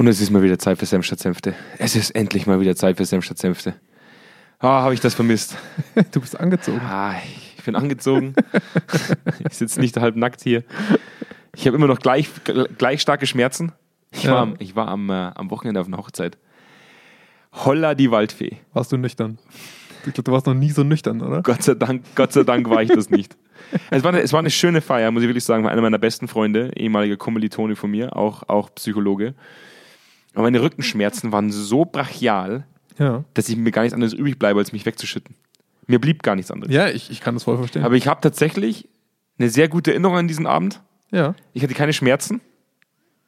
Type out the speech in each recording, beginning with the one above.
Und es ist mal wieder Zeit für Senf statt Senfte. Es ist endlich mal wieder Zeit für Senf statt Senfte. Ah, habe ich das vermisst. Du bist angezogen. Ah, ich bin angezogen. ich sitze nicht halb nackt hier. Ich habe immer noch gleich, gleich starke Schmerzen. Ich Ja. war, am, ich war am, äh, am Wochenende auf einer Hochzeit. Holla die Waldfee. Warst du nüchtern? Ich glaube, du warst noch nie so nüchtern, oder? Gott sei Dank, Gott sei Dank war ich das nicht. Es war, eine, es war eine schöne Feier, muss ich wirklich sagen. War einer meiner besten Freunde, ehemaliger Kommilitone von mir, auch, auch Psychologe. Aber meine Rückenschmerzen waren so brachial, Ja. dass ich mir gar nichts anderes übrig bleibe, als mich wegzuschütten. Mir blieb gar nichts anderes. Ja, ich, ich kann das voll verstehen. Aber ich habe tatsächlich eine sehr gute Erinnerung an diesen Abend. ja. Ich hatte keine Schmerzen.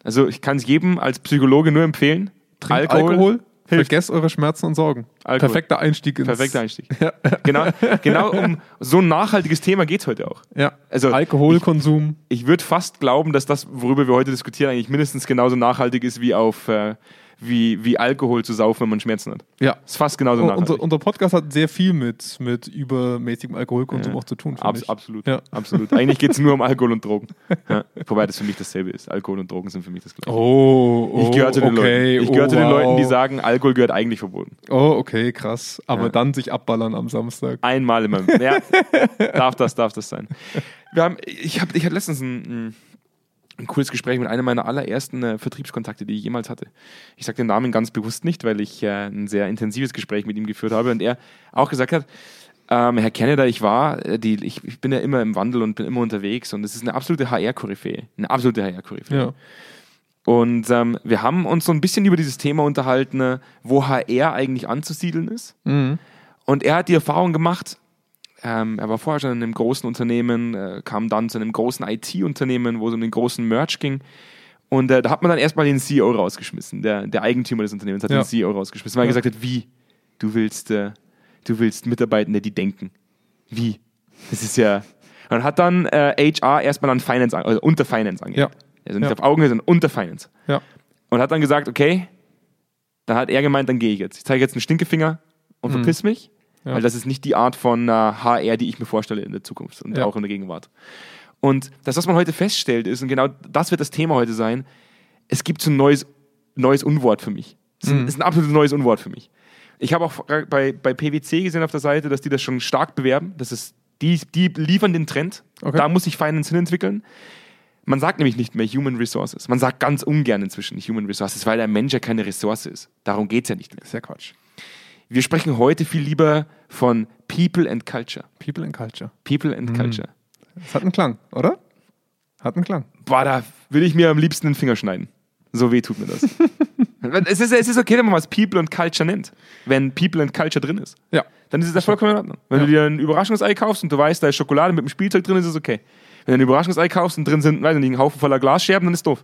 Also ich kann es jedem als Psychologe nur empfehlen. Trinkt Alkohol, hilft. vergesst eure Schmerzen und Sorgen. Alkohol. Perfekter Einstieg ins... Perfekter Einstieg. Ja. Genau, genau um so ein nachhaltiges Thema geht es heute auch. ja. Also Alkoholkonsum. ich würde fast glauben, dass das, worüber wir heute diskutieren, eigentlich mindestens genauso nachhaltig ist wie auf äh, wie, wie Alkohol zu saufen, wenn man Schmerzen hat. Ja. Ist fast genauso nachhaltig. unser, unser Podcast hat sehr viel mit, mit übermäßigem Alkoholkonsum Ja. auch zu tun. Abs ich. absolut, Ja. absolut. Eigentlich geht es nur um Alkohol und Drogen. Ja. Wobei das für mich dasselbe ist. Alkohol und Drogen sind für mich das gleiche. Oh, oh, ich gehöre zu den, okay. Leuten. Ich gehöre oh, zu den wow. Leuten, die sagen, Alkohol gehört eigentlich verboten. Oh, okay, krass. Aber dann sich abballern am Samstag. Einmal immer. Ja, darf das, darf das sein. Wir haben, ich, hab, ich hatte letztens ein, ein, ein cooles Gespräch mit einem meiner allerersten äh, Vertriebskontakte, die ich jemals hatte. Ich sage den Namen ganz bewusst nicht, weil ich äh, ein sehr intensives Gespräch mit ihm geführt habe und er auch gesagt hat, ähm, Herr Canada, ich war, äh, die, ich, ich bin ja immer im Wandel und bin immer unterwegs und es ist eine absolute HR-Koryphäe. Eine absolute HR-Koryphäe. Ja. Und ähm, wir haben uns so ein bisschen über dieses Thema unterhalten, äh, wo HR eigentlich anzusiedeln ist. Mhm. Und er hat die Erfahrung gemacht, ähm, er war vorher schon in einem großen Unternehmen, äh, kam dann zu einem großen IT-Unternehmen, wo es um den großen Merch ging. Und äh, da hat man dann erstmal den CEO rausgeschmissen. Der, der Eigentümer des Unternehmens hat Ja. den CEO rausgeschmissen, weil er Ja. gesagt hat, wie? Du willst, äh, du willst Mitarbeitende, die denken. Wie? Das ist ja. Und hat dann äh, HR erstmal an Finance, an- also unter Finance angelegt. Ja. Also nicht auf Augenhöhe, sondern unter Finance. Ja. Und hat dann gesagt, okay, dann hat er gemeint, dann gehe ich jetzt. Ich zeige jetzt einen Stinkefinger und Mhm. verpiss mich, Ja. weil das ist nicht die Art von äh, HR, die ich mir vorstelle in der Zukunft und Ja. auch in der Gegenwart. Und das, was man heute feststellt, ist, und genau das wird das Thema heute sein, es gibt so ein neues, neues Unwort für mich. Es ist, ein, Mhm. ist ein absolutes neues Unwort für mich. Ich habe auch bei, bei PwC gesehen auf der Seite, dass die das schon stark bewerben. Das ist, die, die liefern den Trend. Okay. Da muss sich Finance hin entwickeln. Man sagt nämlich nicht mehr Human Resources. Man sagt ganz ungern inzwischen Human Resources, weil der Mensch ja keine Ressource ist. Darum geht es ja nicht mehr. Ist ja Quatsch. Wir sprechen heute viel lieber von People and Culture. People and Culture. People and Culture. Das hat einen Klang, oder? Hat einen Klang. Boah, da will ich mir am liebsten den Finger schneiden. So weh tut mir das. es, ist, es ist okay, wenn man was People and Culture nennt. Wenn People and Culture drin ist. Ja. Dann ist es das vollkommen in Ordnung. Wenn Ja. du dir ein Überraschungsei kaufst und du weißt, da ist Schokolade mit einem Spielzeug drin, ist es okay. Wenn du ein Überraschungsei kaufst und drin sind, weiß ich nicht, ein Haufen voller Glasscherben, dann ist doof.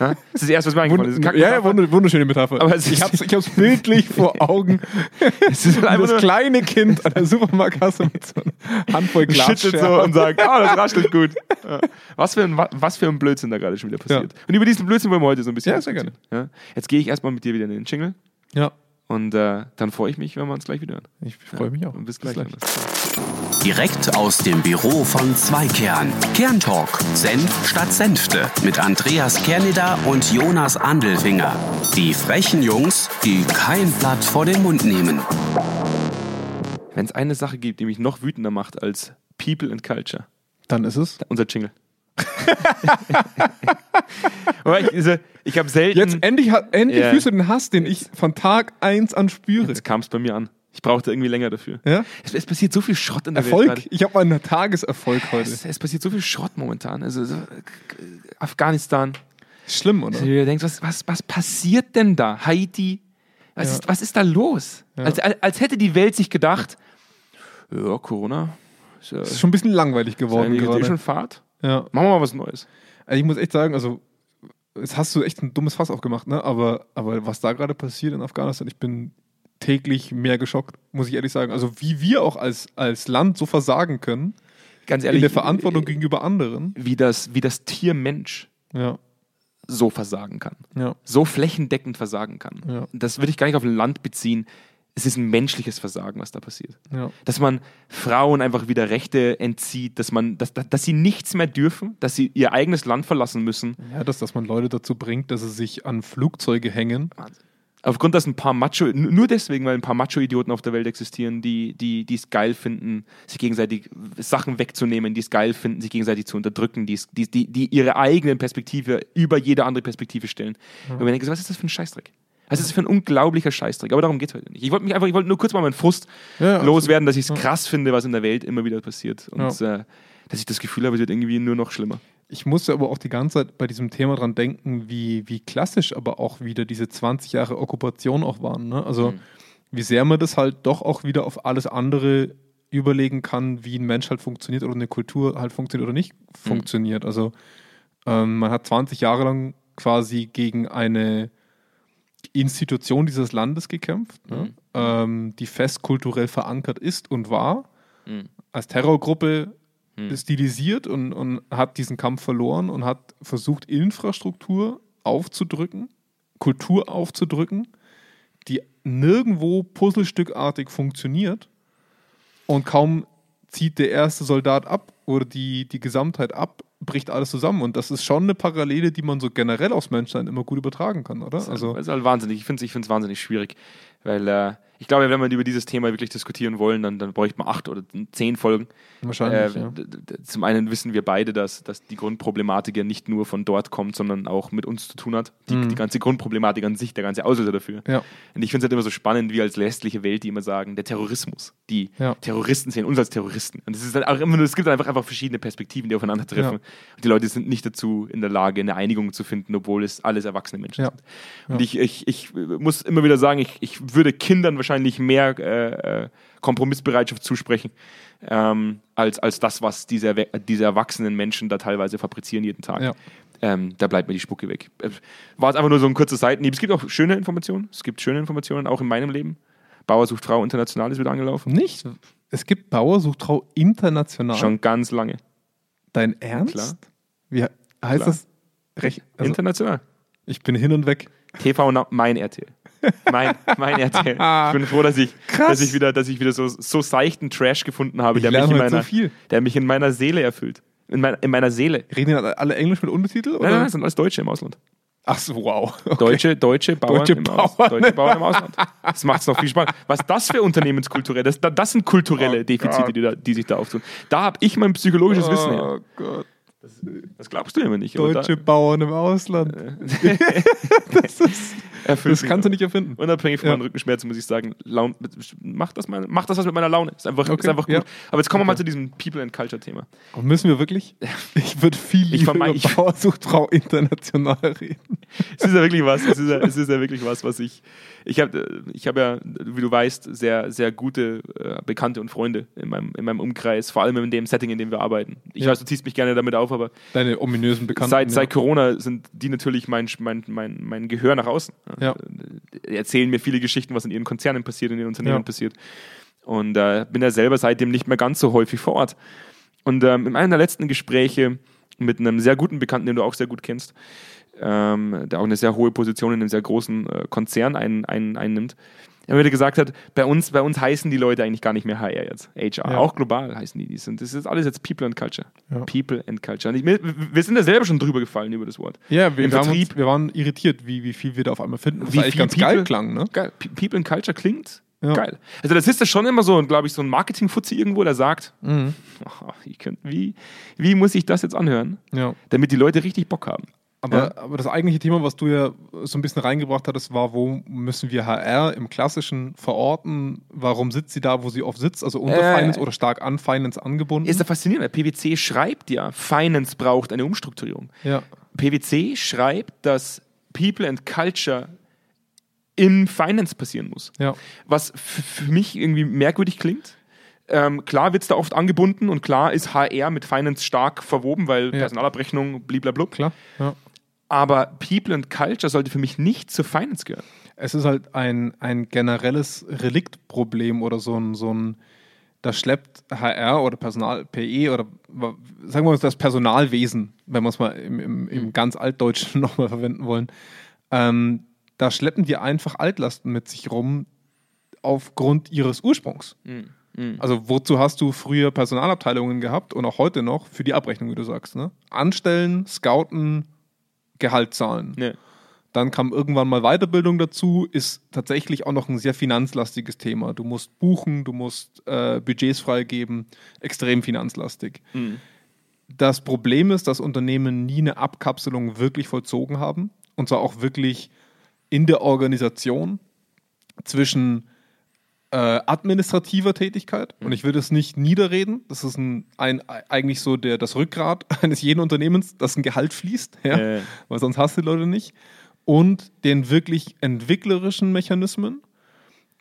Ja? Das ist das Erste, was mir eingefallen ist. Ja, ja, wund- wunderschöne Metapher. Aber es ich ich hab's bildlich vor Augen. Es ist einfach das kleine Kind an der Supermarktkasse mit so einer Handvoll schüttelt Glasscherben. so und sagt, ah, das raschelt gut. Ja. Was, für ein, wa- was für ein Blödsinn da gerade schon wieder passiert. Und über diesen Blödsinn wollen wir heute so ein bisschen Ja, sehr diskutieren. Ja? Jetzt gehe ich erstmal mit dir wieder in den Jingle Ja, und äh, dann freue ich mich, wenn wir uns gleich wieder hören. ich freue mich auch. Und bis gleich. Direkt aus dem Büro von Zweikern. Kerntalk. Senf statt Senfte. Mit Andreas Kerneder und Jonas Andelfinger. Die frechen Jungs, die kein Blatt vor den Mund nehmen. Wenn es eine Sache gibt, die mich noch wütender macht als People and Culture, Dann ist es. unser Jingle. Ich, also, ich habe selten. Jetzt endlich, endlich Ja. fühlst du den Hass, den ich von Tag 1 an spüre. Jetzt kam es bei mir an. Ich brauchte irgendwie länger dafür. Ja? Es, es passiert so viel Schrott in der Welt. Erfolg. Ich habe meinen Tageserfolg heute. Es, es passiert so viel Schrott momentan. Also so, Afghanistan. Schlimm, oder? Du denkst, was, was, was passiert denn da? Haiti? Was, Ja. ist, was ist da los? Ja. Als, als, als hätte die Welt sich gedacht, ja, Corona, ist ja, ist schon ein bisschen langweilig geworden eh gerade. schon Fahrt. Ja. Machen wir mal was Neues. Also ich muss echt sagen, also jetzt hast du echt ein dummes Fass aufgemacht, ne? Aber, aber was da gerade passiert in Afghanistan, ich bin täglich mehr geschockt, muss ich ehrlich sagen. Also wie wir auch als, als Land so versagen können Ganz in ehrlich, der Verantwortung gegenüber anderen. wie das, wie das Tier Mensch Ja, so versagen kann. ja, So flächendeckend versagen kann. Ja. Das würde ich gar nicht auf ein Land beziehen. Es ist ein menschliches Versagen, was da passiert. Ja. Dass man Frauen einfach wieder Rechte entzieht, dass, man, dass, dass sie nichts mehr dürfen, dass sie ihr eigenes Land verlassen müssen. Ja, dass, dass man Leute dazu bringt, dass sie sich an Flugzeuge hängen. Aufgrund, dass ein paar Macho, nur deswegen, weil ein paar Macho-Idioten auf der Welt existieren, die die die es geil finden, sich gegenseitig Sachen wegzunehmen, die es geil finden, sich gegenseitig zu unterdrücken, die, es- die, die, die ihre eigenen Perspektive über jede andere Perspektive stellen. Und man denkt, was ist das für ein Scheißdreck? Was ist das für ein unglaublicher Scheißdreck? Aber darum geht es heute nicht. Ich wollte mich einfach, ich wollte nur kurz mal meinen Frust Ja, loswerden, dass ich es krass finde, was in der Welt immer wieder passiert. Und Ja. äh, dass ich das Gefühl habe, es wird irgendwie nur noch schlimmer. Ich musste aber auch die ganze Zeit bei diesem Thema dran denken, wie, wie klassisch aber auch wieder diese 20 Jahre Okkupation auch waren. Ne? Also Mhm. wie sehr man das halt doch auch wieder auf alles andere überlegen kann, wie ein Mensch halt funktioniert oder eine Kultur halt funktioniert oder nicht funktioniert. Also ähm, man hat 20 Jahre lang quasi gegen eine Institution dieses Landes gekämpft, ne? ähm, die fest kulturell verankert ist und war, Mhm. als Terrorgruppe stilisiert und, und hat diesen Kampf verloren und hat versucht, Infrastruktur aufzudrücken, Kultur aufzudrücken, die nirgendwo puzzlestückartig funktioniert und kaum zieht der erste Soldat ab oder die, die Gesamtheit ab, bricht alles zusammen. Und das ist schon eine Parallele, die man so generell aufs Menschsein immer gut übertragen kann, oder? Also, Also, das ist halt wahnsinnig. Ich finde es ich wahnsinnig schwierig, weil äh, ich glaube, wenn wir über dieses Thema wirklich diskutieren wollen, dann, dann bräuchte man acht oder zehn Folgen. wahrscheinlich, Äh, ja. Zum einen wissen wir beide, dass, dass die Grundproblematik ja nicht nur von dort kommt, sondern auch mit uns zu tun hat. Die, Mhm. die ganze Grundproblematik an sich, der ganze Auslöser dafür. Ja. Und ich finde es halt immer so spannend, wie als westliche Welt, die immer sagen, der Terrorismus. Die Ja. Terroristen sehen uns als Terroristen. Und es ist halt auch immer nur, es gibt einfach, einfach verschiedene Perspektiven, die aufeinandertreffen. Ja. Die Leute sind nicht dazu in der Lage, eine Einigung zu finden, obwohl es alles erwachsene Menschen Ja. sind. Und ich, ich, ich muss immer wieder sagen, ich, ich würde Kindern wahrscheinlich mehr äh, äh, Kompromissbereitschaft zusprechen, ähm, als, als das, was diese, diese erwachsenen Menschen da teilweise fabrizieren jeden Tag. Ja. Ähm, da bleibt mir die Spucke weg. Äh, War es einfach nur so ein kurzer Seitenhieb. Es gibt auch schöne Informationen. Es gibt schöne Informationen, auch in meinem Leben. Bauer sucht Frau international ist wieder angelaufen. Nicht? Es gibt Bauer sucht Frau international. Schon ganz lange. Dein Ernst? Klar. Wie heißt Klar. das? Recht, also, international. ich bin hin und weg. TV Now, mein RTL. Mein, mein RTL. Ich bin froh, dass ich, Krass. dass ich wieder, dass ich wieder so, so seichten Trash gefunden habe, der mich, in so meiner, viel. der mich in meiner Seele erfüllt. In, mein, in meiner Seele. Reden die alle Englisch mit Untertitel? Oder? Nein, nein, das sind alles Deutsche im Ausland. Ach so, wow. Okay. Deutsche, deutsche Bauern, Deutsche im, Aus, Bauern. deutsche Bauern im Ausland. Das macht es noch viel spannender. Was das für unternehmenskulturell, das, das sind kulturelle Oh Defizite, die, da, die sich da auftun. Da habe ich mein psychologisches Wissen her. Oh Gott. Das glaubst du immer nicht. Deutsche Bauern im Ausland. das, ist, das kannst du nicht erfinden. Unabhängig von Ja. meinen Rückenschmerzen muss ich sagen, Laun, macht, das meine, macht das was mit meiner Laune. Ist einfach, ist Okay, einfach gut. ja. Aber jetzt kommen wir mal zu diesem People and Culture Thema. Aber müssen wir wirklich? Ich würde viel Ich lieber vermeid- über ich- Bauer sucht Frau international reden. Es ist ja wirklich was, es ist ja, es ist ja wirklich was, was ich. Ich habe ich hab ja, wie du weißt, sehr, sehr gute äh, Bekannte und Freunde in meinem, in meinem Umkreis, vor allem in dem Setting, in dem wir arbeiten. Ich Ja. weiß, du ziehst mich gerne damit auf, aber Deine ominösen Bekannten. seit, seit. Corona sind die natürlich mein, mein, mein, mein Gehör nach außen. Ja. Die erzählen mir viele Geschichten, was in ihren Konzernen passiert, in ihren Unternehmen Ja. passiert. Und äh, bin ja selber seitdem nicht mehr ganz so häufig vor Ort. Und ähm, in einem der letzten Gespräche mit einem sehr guten Bekannten, den du auch sehr gut kennst, ähm, der auch eine sehr hohe Position in einem sehr großen äh, Konzern ein, ein, einnimmt, er mir gesagt hat, bei uns, bei uns heißen die Leute eigentlich gar nicht mehr HR jetzt, HR, Ja. auch global heißen die. die sind, das ist alles jetzt People and Culture. Ja. People and Culture. Und ich, wir, wir sind da selber schon drüber gefallen über das Wort. Ja, wir, Im wir, uns, wir waren irritiert, wie, wie viel wir da auf einmal finden. Das Wie eigentlich viel ganz People- geil klang, ne? Geil. Pe- People and Culture klingt Ja. geil. Also das ist ja schon immer so, glaube ich, so ein Marketing-Fuzzi irgendwo, der sagt, Mhm. oh, ich könnt, wie, wie muss ich das jetzt anhören, Ja. damit die Leute richtig Bock haben. Aber, Ja. aber das eigentliche Thema, was du ja so ein bisschen reingebracht hattest, war, wo müssen wir HR im Klassischen verorten? Warum sitzt sie da, wo sie oft sitzt? Also unter Äh. Finance oder stark an Finance angebunden? Ist ja faszinierend, weil PwC schreibt ja, Finance braucht eine Umstrukturierung. ja. PwC schreibt, dass People and Culture in Finance passieren muss. Ja. Was für mich irgendwie merkwürdig klingt. Ähm, klar wird es da oft angebunden und klar ist HR mit Finance stark verwoben, weil Ja. Personalabrechnung, blablabla. Klar. Ja. Aber People and Culture sollte für mich nicht zur Finance gehören. Es ist halt ein, ein generelles Reliktproblem oder so ein, so ein, da schleppt HR oder Personal, PE oder sagen wir mal das Personalwesen, wenn wir es mal im, im, im ganz Altdeutschen nochmal verwenden wollen, ähm, da schleppen die einfach Altlasten mit sich rum, aufgrund ihres Ursprungs. Also wozu hast du früher Personalabteilungen gehabt und auch heute noch für die Abrechnung, wie du sagst. Ne? Anstellen, scouten, Gehalt zahlen. Nee. Dann kam irgendwann mal Weiterbildung dazu, ist tatsächlich auch noch ein sehr finanzlastiges Thema. Du musst buchen, du musst äh, Budgets freigeben, extrem finanzlastig. Das Problem ist, dass Unternehmen nie eine Abkapselung wirklich vollzogen haben. Und zwar auch wirklich in der Organisation zwischen äh, administrativer Tätigkeit. Und ich würde es nicht niederreden. Das ist ein, ein, eigentlich so der, das Rückgrat eines jeden Unternehmens, dass ein Gehalt fließt. Ja? Ja. Weil sonst hast du die Leute nicht. Und den wirklich entwicklerischen Mechanismen,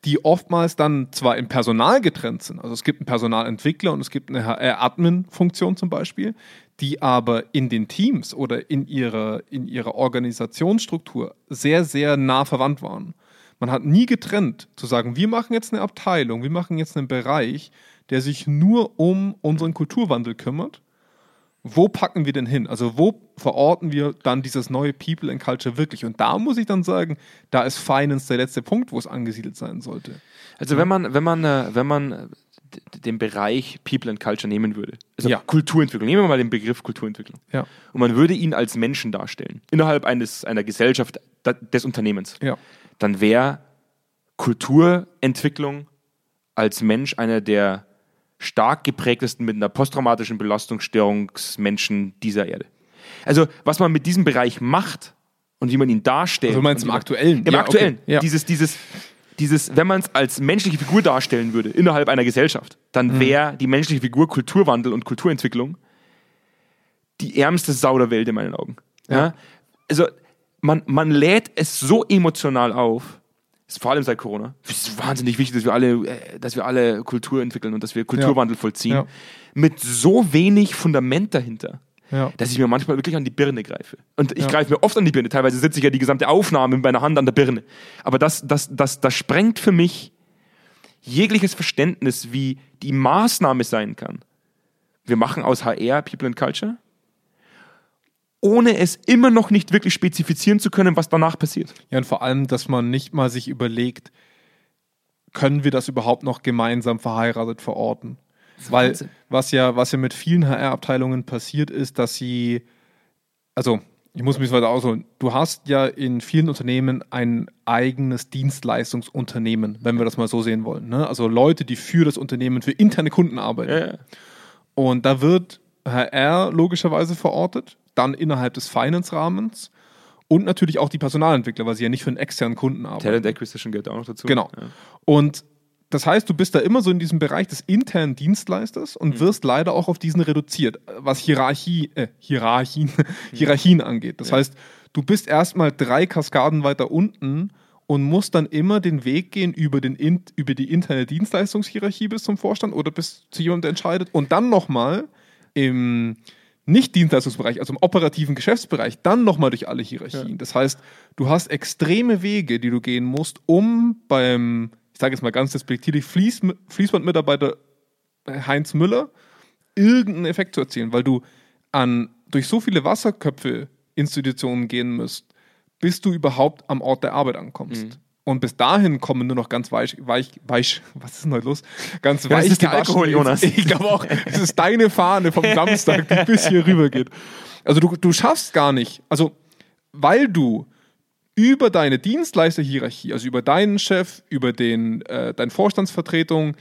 die oftmals dann zwar im Personal getrennt sind, also es gibt einen Personalentwickler und es gibt eine HR-Admin-Funktion zum Beispiel, die aber in den Teams oder in ihrer, in ihrer Organisationsstruktur sehr, sehr nah verwandt waren. Man hat nie getrennt, zu sagen, wir machen jetzt eine Abteilung, wir machen jetzt einen Bereich, der sich nur um unseren Kulturwandel kümmert. Wo packen wir denn hin? Also wo verorten wir dann dieses neue People and Culture wirklich? Und da muss ich dann sagen, da ist Finance der letzte Punkt, wo es angesiedelt sein sollte. Also wenn man, wenn man, äh, wenn man äh, den Bereich People and Culture nehmen würde, also Ja. Kulturentwicklung, nehmen wir mal den Begriff Kulturentwicklung. Ja. Und man würde ihn als Menschen darstellen, innerhalb eines, einer Gesellschaft, des Unternehmens. Ja. Dann wäre Kulturentwicklung als Mensch einer der stark geprägtesten mit einer posttraumatischen Belastungsstörungsmenschen dieser Erde. Also, was man mit diesem Bereich macht und wie man ihn darstellt. Also meinst im Aktuellen? Im Ja, Aktuellen. okay. Ja. Dieses, dieses, dieses, wenn man es als menschliche Figur darstellen würde, innerhalb einer Gesellschaft, dann Mhm. wäre die menschliche Figur Kulturwandel und Kulturentwicklung die ärmste Sau der Welt in meinen Augen. Ja? Also, man, man lädt es so emotional auf, ist vor allem seit Corona. Es ist wahnsinnig wichtig, dass wir alle, äh, dass wir alle Kultur entwickeln und dass wir Kulturwandel vollziehen. Ja. Mit so wenig Fundament dahinter, Ja. dass ich mir manchmal wirklich an die Birne greife. Und ich Ja. greife mir oft an die Birne. Teilweise sitze ich ja die gesamte Aufnahme mit meiner Hand an der Birne. Aber das, das, das, das sprengt für mich jegliches Verständnis, wie die Maßnahme sein kann. Wir machen aus HR People and Culture, ohne es immer noch nicht wirklich spezifizieren zu können, was danach passiert. Ja, und vor allem, dass man nicht mal sich überlegt, können wir das überhaupt noch gemeinsam verheiratet verorten? Weil Wahnsinn. was ja, was ja mit vielen HR-Abteilungen passiert ist, dass sie, also ich muss mich weiter ausholen, du hast ja in vielen Unternehmen ein eigenes Dienstleistungsunternehmen, wenn wir das mal so sehen wollen. Ne? Also Leute, die für das Unternehmen, für interne Kunden arbeiten. Ja, ja. Und da wird HR logischerweise verortet, dann innerhalb des Finance-Rahmens und natürlich auch die Personalentwickler, weil sie ja nicht für einen externen Kunden arbeiten. Talent Acquisition gehört auch noch dazu. Genau. Ja. Und das heißt, du bist da immer so in diesem Bereich des internen Dienstleisters und wirst leider auch auf diesen reduziert, was Hierarchie, äh, Hierarchien, Hierarchien angeht. Das heißt, du bist erstmal drei Kaskaden weiter unten und musst dann immer den Weg gehen über, den, in- über die interne Dienstleistungshierarchie bis zum Vorstand oder bis zu jemandem, der entscheidet und dann nochmal im nicht-Dienstleistungsbereich, also im operativen Geschäftsbereich, dann nochmal durch alle Hierarchien. Das heißt, du hast extreme Wege, die du gehen musst, um beim, ich sage jetzt mal ganz despektierlich, Fließ, Fließbandmitarbeiter Heinz Müller irgendeinen Effekt zu erzielen, weil du an durch so viele Wasserköpfe Institutionen gehen musst, bis du überhaupt am Ort der Arbeit ankommst. Mhm. Und bis dahin kommen nur noch ganz weich, weich, weich, was ist denn heute los? Ganz das weich ist der Alkohol, Jonas. Ich glaube auch, es ist deine Fahne vom Samstag, die bis hier rüber geht. Also du, du schaffst gar nicht, also weil du über deine Dienstleisterhierarchie, also über deinen Chef, über den, äh, deine Vorstandsvertretung,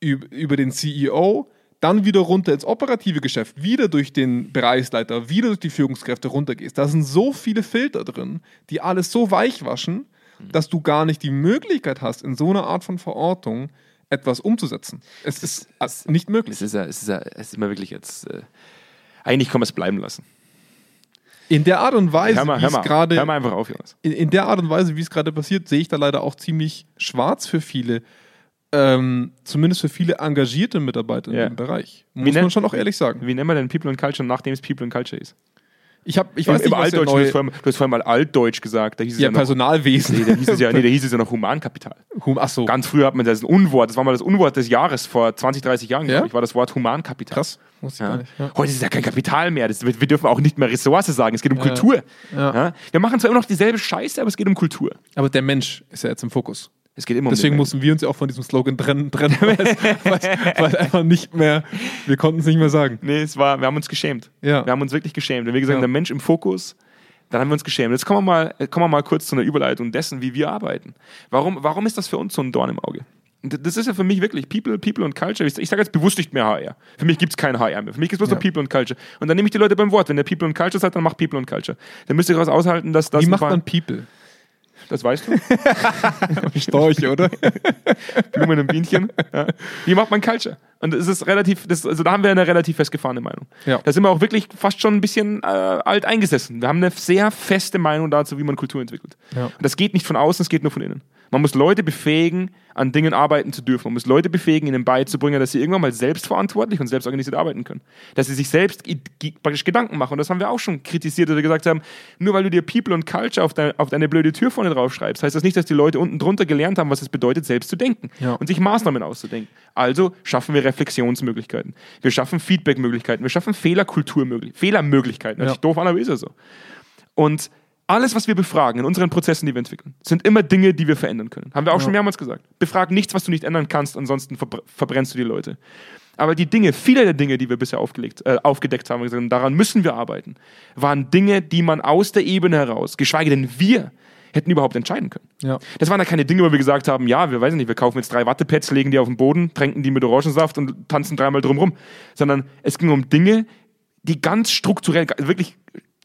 über, über den CEO, dann wieder runter ins operative Geschäft, wieder durch den Bereichsleiter, wieder durch die Führungskräfte runtergehst. Da sind so viele Filter drin, die alles so weich waschen, dass du gar nicht die Möglichkeit hast, in so einer Art von Verortung etwas umzusetzen. Es ist äh, nicht möglich. Es ist ja, es ist ja, es ist immer wirklich jetzt. Äh, eigentlich kann man es bleiben lassen. In der Art und Weise, Hör mal, wie hör es mal, gerade hör mal einfach auf, Jonas. in, in der Art und Weise, wie es gerade passiert, sehe ich da leider auch ziemlich schwarz für viele, ähm, zumindest für viele engagierte Mitarbeiter in dem Bereich. Muss nennt- man schon auch ehrlich sagen. Wie nennen wir denn People and Culture, nachdem es People and Culture ist? Ich, hab, ich Im, weiß im nicht, was Altdeutschen, du, neue, hast vorhin, du hast vorhin mal Altdeutsch gesagt, da hieß es ja, ja, noch, Personalwesen. nee, da hieß es ja, nee, da hieß es ja noch Humankapital. Hum- Ach so, Ganz früher hat man das ein Unwort, das war mal das Unwort des Jahres vor 20, 30 Jahren, Ja? glaube ich, war das Wort Humankapital. krass. Ja. Ja. Heute ist es ja kein Kapital mehr. Das, wir, wir dürfen auch nicht mehr Ressource sagen. Es geht um Kultur. Wir machen zwar immer noch dieselbe Scheiße, aber es geht um Kultur. Aber der Mensch ist ja jetzt im Fokus. Es geht immer Deswegen um mussten wir uns ja auch von diesem Slogan trennen, trennen weil, einfach nicht mehr, wir konnten es nicht mehr sagen. Nee, es war, wir haben uns geschämt. Ja. Wir haben uns wirklich geschämt. Wenn wir gesagt haben, Ja. der Mensch im Fokus, dann haben wir uns geschämt. Jetzt kommen wir mal, äh, kommen wir mal kurz zu einer Überleitung dessen, wie wir arbeiten. Warum, warum ist das für uns so ein Dorn im Auge? Das ist ja für mich wirklich People, People und Culture. Ich, sage jetzt bewusst nicht mehr HR. Für mich gibt es kein HR mehr. Für mich gibt es bloß Ja. noch People und Culture. Und dann nehme ich die Leute beim Wort. Wenn der People und Culture sagt, dann macht People und Culture. Dann müsst ihr daraus aushalten, dass das. Wie macht man People? Das weißt du. Storch, oder? Blumen und Bienchen. Ja. Wie macht man Culture? Und es ist relativ, das, also da haben wir eine relativ festgefahrene Meinung. Ja. Da sind wir auch wirklich fast schon ein bisschen äh, alt eingesessen. Wir haben eine sehr feste Meinung dazu, wie man Kultur entwickelt. Ja. Und das geht nicht von außen, es geht nur von innen. Man muss Leute befähigen, an Dingen arbeiten zu dürfen. Man muss Leute befähigen, ihnen beizubringen, dass sie irgendwann mal selbstverantwortlich und selbstorganisiert arbeiten können. Dass sie sich selbst praktisch Gedanken machen. Und das haben wir auch schon kritisiert, dass wir gesagt haben, nur weil du dir People und Culture auf, dein, auf deine blöde Tür vorne drauf schreibst, heißt das nicht, dass die Leute unten drunter gelernt haben, was es bedeutet, selbst zu denken Ja. und sich Maßnahmen auszudenken. Also schaffen wir Reflexionsmöglichkeiten. Wir schaffen Feedbackmöglichkeiten. Wir schaffen Fehlerkulturmöglichkeiten. Fehlermöglichkeiten. Hört Ja. sich doof an, aber ist ja so. Und alles, was wir befragen in unseren Prozessen, die wir entwickeln, sind immer Dinge, die wir verändern können. Haben wir auch Ja. schon mehrmals gesagt. Befrag nichts, was du nicht ändern kannst, ansonsten verbr verbrennst du die Leute. Aber die Dinge, viele der Dinge, die wir bisher aufgelegt, äh, aufgedeckt haben, gesagt daran müssen wir arbeiten, waren Dinge, die man aus der Ebene heraus, geschweige denn wir, hätten überhaupt entscheiden können. Ja. Das waren da keine Dinge, wo wir gesagt haben, ja, wir weiß nicht, wir kaufen jetzt drei Wattepads, legen die auf den Boden, tränken die mit Orangensaft und tanzen dreimal drumrum. Sondern es ging um Dinge, die ganz strukturell, wirklich,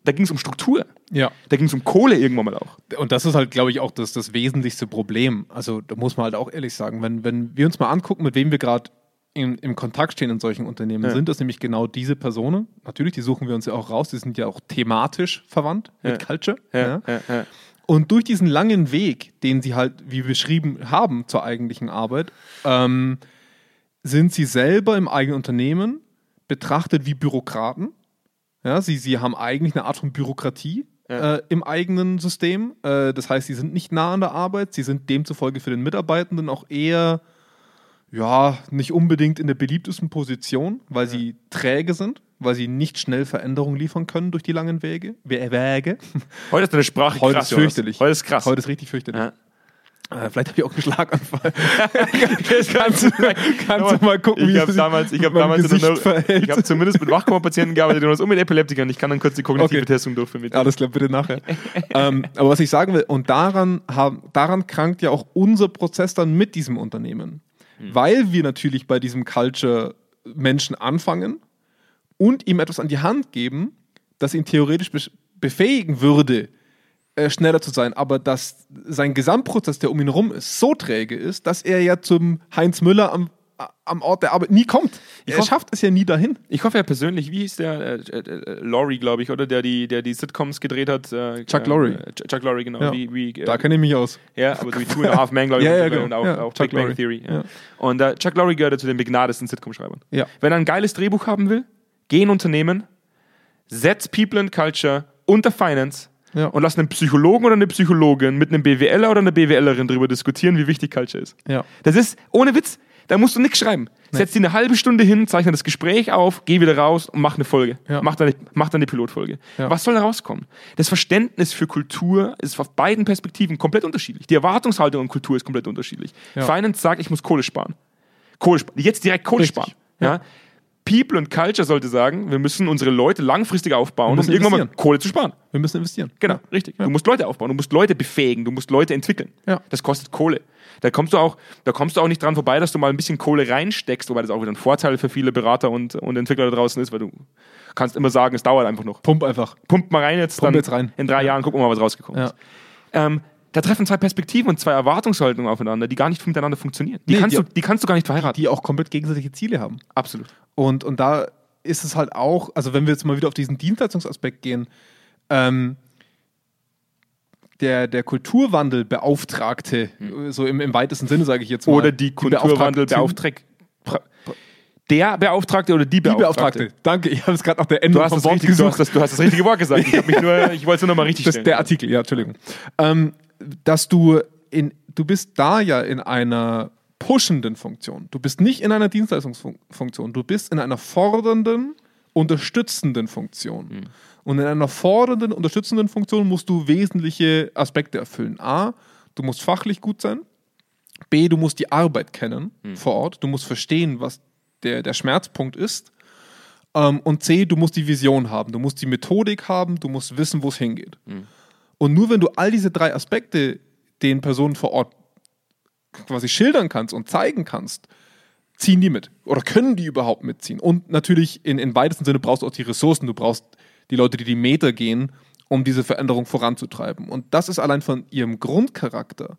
da ging es um Struktur. Ja. Da ging es um Kohle irgendwann mal auch. Und das ist halt, glaube ich, auch das, das wesentlichste Problem. Also, da muss man halt auch ehrlich sagen, wenn, wenn wir uns mal angucken, mit wem wir gerade im, im Kontakt stehen in solchen Unternehmen, Ja. sind das nämlich genau diese Personen. Natürlich, die suchen wir uns ja auch raus, die sind ja auch thematisch verwandt mit Ja. Culture. Ja. ja, ja. Und durch diesen langen Weg, den sie halt, wie beschrieben haben, zur eigentlichen Arbeit, ähm, sind sie selber im eigenen Unternehmen betrachtet wie Bürokraten. Ja, sie, sie haben eigentlich eine Art von Bürokratie Ja. äh, im eigenen System. Äh, das heißt, sie sind nicht nah an der Arbeit, sie sind demzufolge für den Mitarbeitenden auch eher, ja, nicht unbedingt in der beliebtesten Position, weil sie träge sind, weil sie nicht schnell Veränderungen liefern können durch die langen Wege. Wä- Wege. Heute ist deine Sprache Heute krass. ist fürchterlich. Heute ist krass. Heute ist richtig fürchterlich. ja. Äh, vielleicht habe ich auch einen Schlaganfall. Kannst du, kannst du mal gucken, ich wie habe sich damals, ich hab mein damals verhält. ich habe zumindest mit Wachkoma-Patienten gearbeitet und und mit Epileptikern. Ich kann dann kurz die kognitive Okay. Testung durchführen. dir. Alles klar, bitte nachher. ähm, aber was ich sagen will, und daran, daran krankt ja auch unser Prozess dann mit diesem Unternehmen. Weil wir natürlich bei diesem Culture Menschen anfangen und ihm etwas an die Hand geben, das ihn theoretisch be befähigen würde, äh, schneller zu sein, aber dass sein Gesamtprozess, der um ihn herum ist, so träge ist, dass er ja zum Heinz Müller am, am Ort der Arbeit nie kommt. Er hoffe- schafft es ja nie dahin. Ich hoffe ja persönlich, wie ist der, äh, äh, äh, Laurie, glaube ich, oder der die, der die Sitcoms gedreht hat. Äh, Chuck äh, äh, Chuck Lorre, genau. Ja. Wie, wie, äh, Da kenne ich mich aus. ja, aber so wie Two and a Half Men, glaube ich, Ja, ja, und, genau. und auch, auch Chuck Big Bang. Theory. Und äh, Chuck Lorre gehört zu den begnadesten Sitcom-Schreibern. Ja. Wenn er ein geiles Drehbuch haben will, geh in Unternehmen, setz People and Culture unter Finance Ja. und lass einen Psychologen oder eine Psychologin mit einem BWLer oder einer BWLerin darüber diskutieren, wie wichtig Culture ist. Ja. Das ist, ohne Witz, da musst du nichts schreiben. Setz die eine halbe Stunde hin, zeichne das Gespräch auf, geh wieder raus und mach eine Folge. Ja. Mach, dann, mach dann die Pilotfolge. Ja. Was soll da rauskommen? Das Verständnis für Kultur ist auf beiden Perspektiven komplett unterschiedlich. Die Erwartungshaltung an Kultur ist komplett unterschiedlich. Ja. Finance sagt, ich muss Kohle sparen. Kohle sparen. Jetzt direkt Kohle Richtig. sparen. Ja. People und Culture sollte sagen, wir müssen unsere Leute langfristig aufbauen, um irgendwann mal. Kohle zu sparen. Wir müssen investieren. Genau, richtig. Du musst Leute aufbauen, du musst Leute befähigen, du musst Leute entwickeln. Ja. Das kostet Kohle. Da kommst du auch, da kommst du auch nicht dran vorbei, dass du mal ein bisschen Kohle reinsteckst, wobei das auch wieder ein Vorteil für viele Berater und, und Entwickler da draußen ist, weil du kannst immer sagen, es dauert einfach noch. Pump einfach. Pump mal rein jetzt, Pump dann jetzt rein. in drei Jahren gucken wir mal, was rausgekommen Ja. ist. Ähm, da treffen zwei Perspektiven und zwei Erwartungshaltungen aufeinander, die gar nicht miteinander funktionieren. Die, Nee, kannst, die- du, die kannst du gar nicht verheiraten. Die auch komplett gegenseitige Ziele haben. Absolut. Und, und da ist es halt auch, also wenn wir jetzt mal wieder auf diesen Dienstleistungsaspekt gehen, ähm, der, der Kulturwandelbeauftragte, so im, im weitesten Sinne sage ich jetzt mal. Oder die Kulturwandelbeauftragte. Der Beauftragte oder die Die Beauftragte. Beauftragte. Danke, ich habe es gerade nach der hast, vom Wort richtig, du, hast gesucht. das, du hast das richtige Wort gesagt. Ich, hab mich nur, ich wollte es nur nochmal richtig Das stellen. der Artikel, ja, Entschuldigung. Ähm, dass du in, du bist da ja in einer pushenden Funktion. Du bist nicht in einer Dienstleistungsfunktion. Du bist in einer fordernden, unterstützenden Funktion. Hm. Und in einer fordernden, unterstützenden Funktion musst du wesentliche Aspekte erfüllen. A, du musst fachlich gut sein. B, du musst die Arbeit kennen vor Ort. Du musst verstehen, was der, der Schmerzpunkt ist. Ähm, und C, du musst die Vision haben. Du musst die Methodik haben. Du musst wissen, wo es hingeht. Und nur wenn du all diese drei Aspekte den Personen vor Ort quasi schildern kannst und zeigen kannst, ziehen die mit. Oder können die überhaupt mitziehen? Und natürlich in, in weitesten Sinne brauchst du auch die Ressourcen. Du brauchst die Leute, die die Meter gehen, um diese Veränderung voranzutreiben. Und das ist allein von ihrem Grundcharakter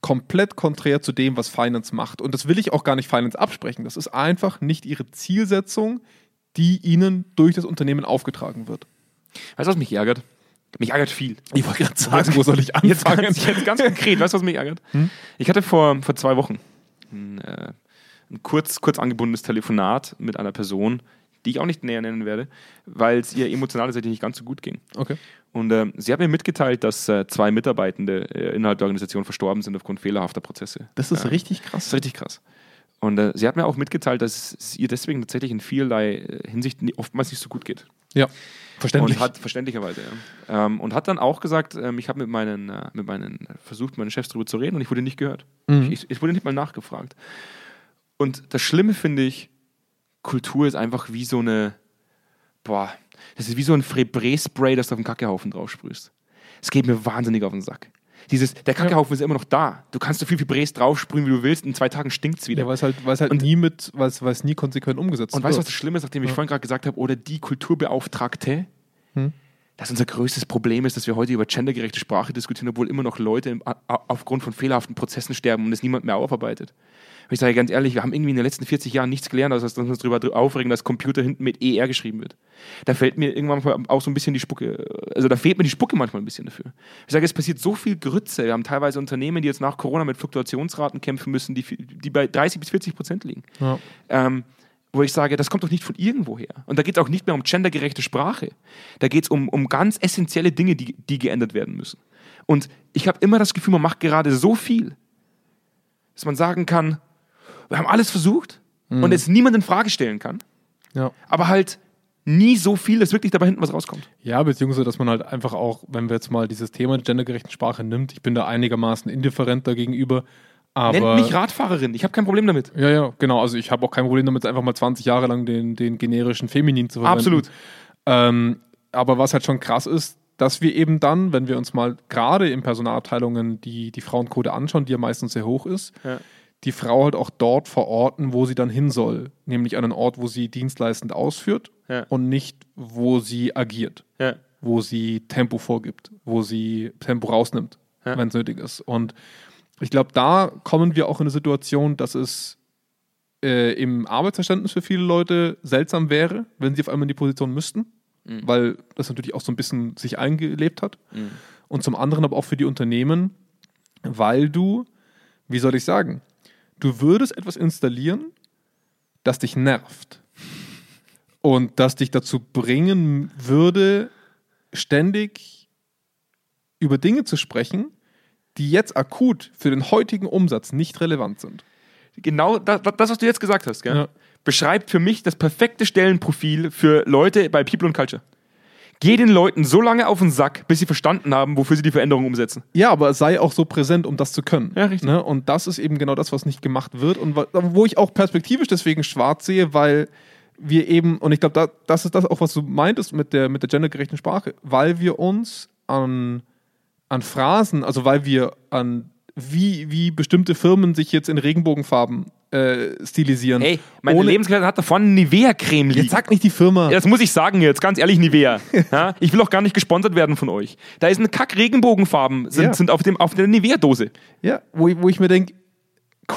komplett konträr zu dem, was Finance macht. Und das will ich auch gar nicht Finance absprechen. Das ist einfach nicht ihre Zielsetzung, die ihnen durch das Unternehmen aufgetragen wird. Weißt du, was mich ärgert? Mich ärgert viel. Ich wollte gerade sagen, wo soll ich Jetzt anfangen? ganz, jetzt ganz konkret, weißt du, was mich ärgert? Ich hatte vor, vor zwei Wochen ein, äh, ein kurz, kurz angebundenes Telefonat mit einer Person, die ich auch nicht näher nennen werde, weil es ihr emotional seitlich nicht ganz so gut ging. Okay. Und ähm, sie hat mir mitgeteilt, dass äh, zwei Mitarbeitende äh, innerhalb der Organisation verstorben sind aufgrund fehlerhafter Prozesse. Das ist richtig krass. Das ist richtig krass. Und äh, sie hat mir auch mitgeteilt, dass es ihr deswegen tatsächlich in vielerlei äh, Hinsicht oftmals nicht so gut geht. Ja, verständlich. Und hat, verständlicherweise, ja. Ähm, und hat dann auch gesagt, ähm, ich habe mit meinen, äh, mit meinen, versucht, meinen Chefs darüber zu reden und ich wurde nicht gehört. Mhm. Ich, ich wurde nicht mal nachgefragt. Und das Schlimme finde ich, Kultur ist einfach wie so eine, boah, das ist wie so ein Febré-Spray, das du auf den Kackehaufen drauf sprühst. Es geht mir wahnsinnig auf den Sack. Dieses, der Kackehaufen ist immer noch da. Du kannst so viel Febrés draufsprühen, wie du willst, in zwei Tagen stinkt es wieder. ja, weil es halt, weil es halt Und- nie mit, weil es, weil es nie konsequent umgesetzt Und wird. weißt du, was das Schlimme ist, nachdem ich vorhin gerade gesagt habe, oder die Kulturbeauftragte, Hm. dass unser größtes Problem ist, dass wir heute über gendergerechte Sprache diskutieren, obwohl immer noch Leute im, aufgrund von fehlerhaften Prozessen sterben und es niemand mehr aufarbeitet. Und ich sage ganz ehrlich, wir haben irgendwie in den letzten 40 Jahren nichts gelernt, als dass wir uns darüber aufregen, dass Computer hinten mit ER geschrieben wird. Da fällt mir irgendwann auch so ein bisschen die Spucke, also da fehlt mir die Spucke manchmal ein bisschen dafür. Ich sage, es passiert so viel Grütze. Wir haben teilweise Unternehmen, die jetzt nach Corona mit Fluktuationsraten kämpfen müssen, die, die bei 30 bis 40 Prozent liegen Ja. ähm, wo ich sage, das kommt doch nicht von irgendwoher. Und da geht es auch nicht mehr um gendergerechte Sprache. Da geht es um, um ganz essentielle Dinge, die, die geändert werden müssen. Und ich habe immer das Gefühl, man macht gerade so viel, dass man sagen kann, wir haben alles versucht und es niemand in Frage stellen kann, Ja. aber halt nie so viel, dass wirklich dabei hinten was rauskommt. Ja, beziehungsweise, dass man halt einfach auch, wenn wir jetzt mal dieses Thema der gendergerechten Sprache nimmt, ich bin da einigermaßen indifferent dagegenüber, aber... Nennt mich Radfahrerin, ich habe kein Problem damit. ja, ja, genau. Also ich habe auch kein Problem damit, einfach mal 20 Jahre lang den, den generischen Feminin zu verwenden. Absolut. Ähm, aber was halt schon krass ist, dass wir eben dann, wenn wir uns mal gerade in Personalabteilungen die, die Frauenquote anschauen, die ja meistens sehr hoch ist, Ja. Die Frau halt auch dort verorten, wo sie dann hin soll. Nämlich an einen Ort, wo sie dienstleistend ausführt Ja. und nicht, wo sie agiert, Ja. wo sie Tempo vorgibt, wo sie Tempo rausnimmt, Ja. wenn es nötig ist. Und ich glaube, da kommen wir auch in eine Situation, dass es äh, im Arbeitsverständnis für viele Leute seltsam wäre, wenn sie auf einmal in die Position müssten, weil das natürlich auch so ein bisschen sich eingelebt hat. Und zum anderen aber auch für die Unternehmen, weil du, wie soll ich sagen, du würdest etwas installieren, das dich nervt und das dich dazu bringen würde, ständig über Dinge zu sprechen, die jetzt akut für den heutigen Umsatz nicht relevant sind. Genau das, das was du jetzt gesagt hast? Ja. beschreibt für mich das perfekte Stellenprofil für Leute bei People und Culture. Geh den Leuten so lange auf den Sack, bis sie verstanden haben, wofür sie die Veränderung umsetzen. Ja, aber sei auch so präsent, um das zu können. Ja, richtig. Ne? Und das ist eben genau das, was nicht gemacht wird und wo ich auch perspektivisch deswegen schwarz sehe, weil wir eben, und ich glaube, da, das ist das auch, was du meintest mit der, mit der gendergerechten Sprache, weil wir uns an, an Phrasen, also weil wir an wie, wie bestimmte Firmen sich jetzt in Regenbogenfarben äh, stilisieren. Hey, meine Ohne- Lebensgefährtin hat davon Nivea-Creme liegen. Jetzt sag nicht die Firma. Ja, das muss ich sagen jetzt, ganz ehrlich, Nivea. Ja, ich will auch gar nicht gesponsert werden von euch. Da ist eine Kack-Regenbogenfarben, sind, Ja. sind auf, dem, auf der Nivea-Dose. Ja, wo, ich- wo ich mir denke,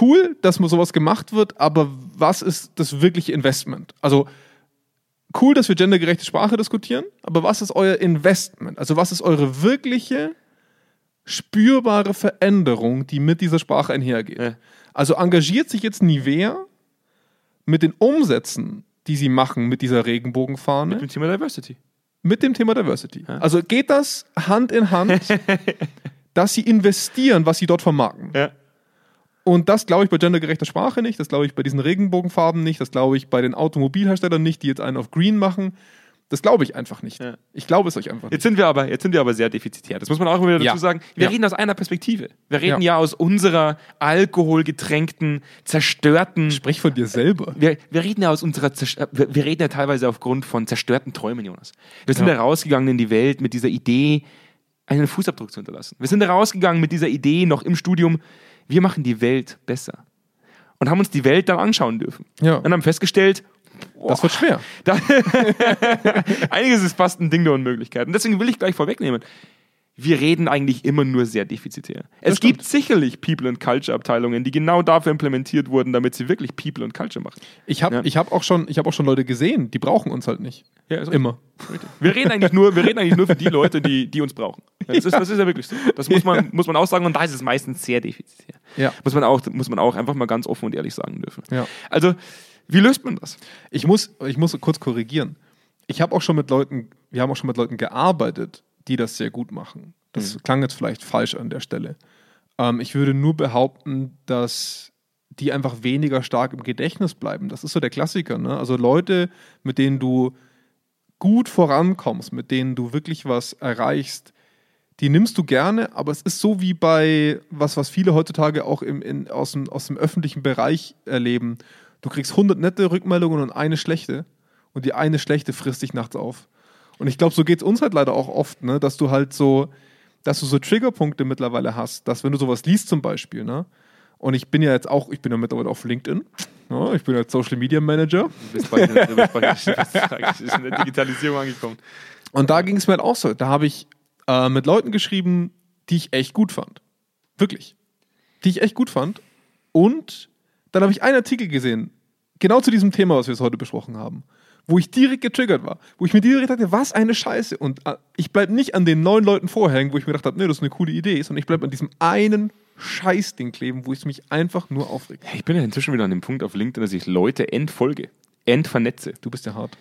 cool, dass mal sowas gemacht wird, aber was ist das wirkliche Investment? Also cool, dass wir gendergerechte Sprache diskutieren, aber was ist euer Investment? Also was ist eure wirkliche spürbare Veränderung, die mit dieser Sprache einhergeht? Ja. Also engagiert sich jetzt Nivea mit den Umsätzen, die sie machen mit dieser Regenbogenfahne, Mit dem Thema Diversity. mit dem Thema Diversity. Also geht das Hand in Hand, dass sie investieren, was sie dort vermarkten. Ja. Und das glaube ich bei gendergerechter Sprache nicht, das glaube ich bei diesen Regenbogenfarben nicht, das glaube ich bei den Automobilherstellern nicht, die jetzt einen auf Green machen. Das glaube ich einfach nicht. Ja. Ich glaube es euch einfach nicht. Jetzt sind wir aber, jetzt sind wir aber sehr defizitär. Das muss man auch immer wieder dazu Ja. sagen. Wir Ja. reden aus einer Perspektive. Wir reden Ja. aus unserer alkoholgetränkten, zerstörten. Sprich von dir selber. Wir, wir reden ja aus unserer, äh, wir, wir reden ja teilweise aufgrund von zerstörten Träumen, Jonas. Wir sind Ja. rausgegangen in die Welt mit dieser Idee, einen Fußabdruck zu hinterlassen. Wir sind da rausgegangen mit dieser Idee noch im Studium, wir machen die Welt besser. Und haben uns die Welt dann anschauen dürfen. Ja. Und haben festgestellt, Das wird schwer. da Einiges ist fast ein Ding der Unmöglichkeit. Und deswegen will ich gleich vorwegnehmen. Wir reden eigentlich immer nur sehr defizitär. Es stimmt. gibt sicherlich People and Culture Abteilungen, die genau dafür implementiert wurden, damit sie wirklich People and Culture machen. Ich habe Ja. ich hab auch, schon- ich hab auch schon Leute gesehen, die brauchen uns halt nicht. Ja, ist Immer. richtig. Wir reden eigentlich nur, wir reden eigentlich nur für die Leute, die, die uns brauchen. Ja, Das ist, das ist ja wirklich so. Das muss man, muss man auch sagen und da ist es meistens sehr defizitär. Ja. Muss man auch, muss man auch einfach mal ganz offen und ehrlich sagen dürfen. Ja. Also, wie löst man das? Ich muss, ich muss kurz korrigieren. Ich habe auch schon mit Leuten, wir haben auch schon mit Leuten gearbeitet, die das sehr gut machen. Das klang jetzt vielleicht falsch an der Stelle. Ähm, ich würde nur behaupten, dass die einfach weniger stark im Gedächtnis bleiben. Das ist so der Klassiker. Ne? Also Leute, mit denen du gut vorankommst, mit denen du wirklich was erreichst, die nimmst du gerne, aber es ist so wie bei was, was viele heutzutage auch im, in, aus, dem, aus dem öffentlichen Bereich erleben. Du kriegst 100 nette Rückmeldungen und eine schlechte. Und die eine schlechte frisst dich nachts auf. Und ich glaube, so geht es uns halt leider auch oft, ne? dass du halt so, dass du so Triggerpunkte mittlerweile hast, dass wenn du sowas liest zum Beispiel, ne? Und ich bin ja jetzt auch, ich bin ja mittlerweile auf LinkedIn. Ne? Ich bin jetzt Social Media Manager. Du bist bald, du bist in der Digitalisierung angekommen. Und da ging es mir halt auch so. Da habe ich äh, mit Leuten geschrieben, die ich echt gut fand. Wirklich. Die ich echt gut fand. Und dann habe ich einen Artikel gesehen, genau zu diesem Thema, was wir jetzt heute besprochen haben, wo ich direkt getriggert war. Wo ich mir direkt dachte, was eine Scheiße. Und äh, ich bleibe nicht an den neun Leuten vorhängen, wo ich mir gedacht habe, nee, das ist eine coole Idee, sondern ich bleibe an diesem einen Scheißding kleben, wo es mich einfach nur aufregt. Ich bin ja inzwischen wieder an dem Punkt auf LinkedIn, dass ich Leute entfolge, entvernetze. Du bist ja hart.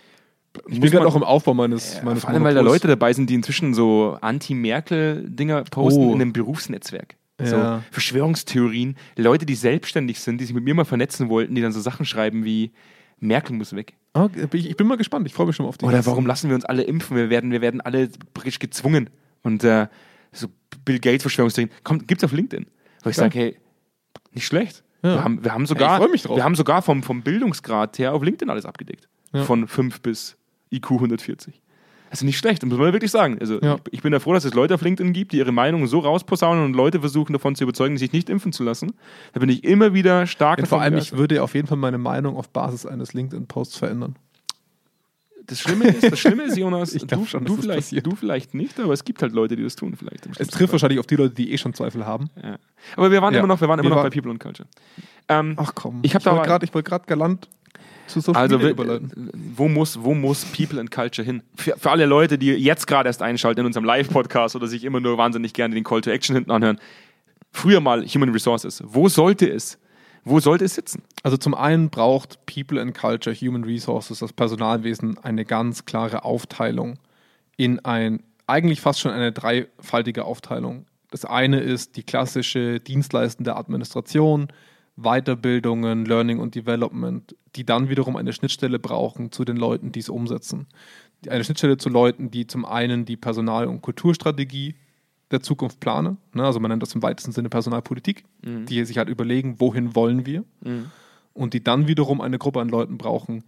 Ich Muss bin gerade auch im Aufbau meines, meines Vor allem, weil da Monopols. Leute dabei sind, die inzwischen so Anti-Merkel-Dinger posten Oh. in einem Berufsnetzwerk. Ja. So Verschwörungstheorien, Leute, die selbstständig sind, die sich mit mir mal vernetzen wollten, die dann so Sachen schreiben wie Merkel muss weg. Ah, ich, bin mal gespannt. Ich freue mich schon auf die. Oder warum lassen wir uns alle impfen? Wir werden, wir werden alle praktisch gezwungen. Und äh, so Bill Gates Verschwörungstheorien, kommt, gibt's auf LinkedIn. Wo ich Ja. sage, hey, nicht schlecht. Ja. Wir, haben, wir haben sogar, Hey, ich freu mich drauf. wir haben sogar vom, vom Bildungsgrad her auf LinkedIn alles abgedeckt. Von 5 bis IQ 140. Also nicht schlecht, das muss man wirklich sagen. Also Ja. ich, ich bin ja froh, dass es Leute auf LinkedIn gibt, die ihre Meinung so rausposaunen und Leute versuchen davon zu überzeugen, sich nicht impfen zu lassen. Da bin ich immer wieder stark Und vor allem, ich würde auf jeden Fall meine Meinung auf Basis eines LinkedIn-Posts verändern. Das Schlimme ist, das Schlimme ist, Jonas, Ich du, schon, du, vielleicht, du vielleicht nicht, aber es gibt halt Leute, die das tun vielleicht. Es trifft Fall. wahrscheinlich auf die Leute, die eh schon Zweifel haben. Ja. Aber wir waren Ja. immer noch, wir waren immer Wir noch waren- bei People and Culture. Ähm, Ach komm, Ich da wollte gerade wollt galant zu Social also Media überleiten. wo muss, wo muss People and Culture hin? Für, für alle Leute, die jetzt gerade erst einschalten in unserem Live-Podcast oder sich immer nur wahnsinnig gerne den Call to Action hinten anhören. Früher mal Human Resources. Wo sollte es? Wo sollte es sitzen? Also zum einen braucht People and Culture, Human Resources, das Personalwesen eine ganz klare Aufteilung in ein, eigentlich fast schon eine dreifaltige Aufteilung. Das eine ist die klassische dienstleistende Administration, Weiterbildungen, Learning und Development, die dann wiederum eine Schnittstelle brauchen zu den Leuten, die es umsetzen. Eine Schnittstelle zu Leuten, die zum einen die Personal- und Kulturstrategie der Zukunft planen, ne? also man nennt das im weitesten Sinne Personalpolitik, die sich halt überlegen, wohin wollen wir und die dann wiederum eine Gruppe an Leuten brauchen,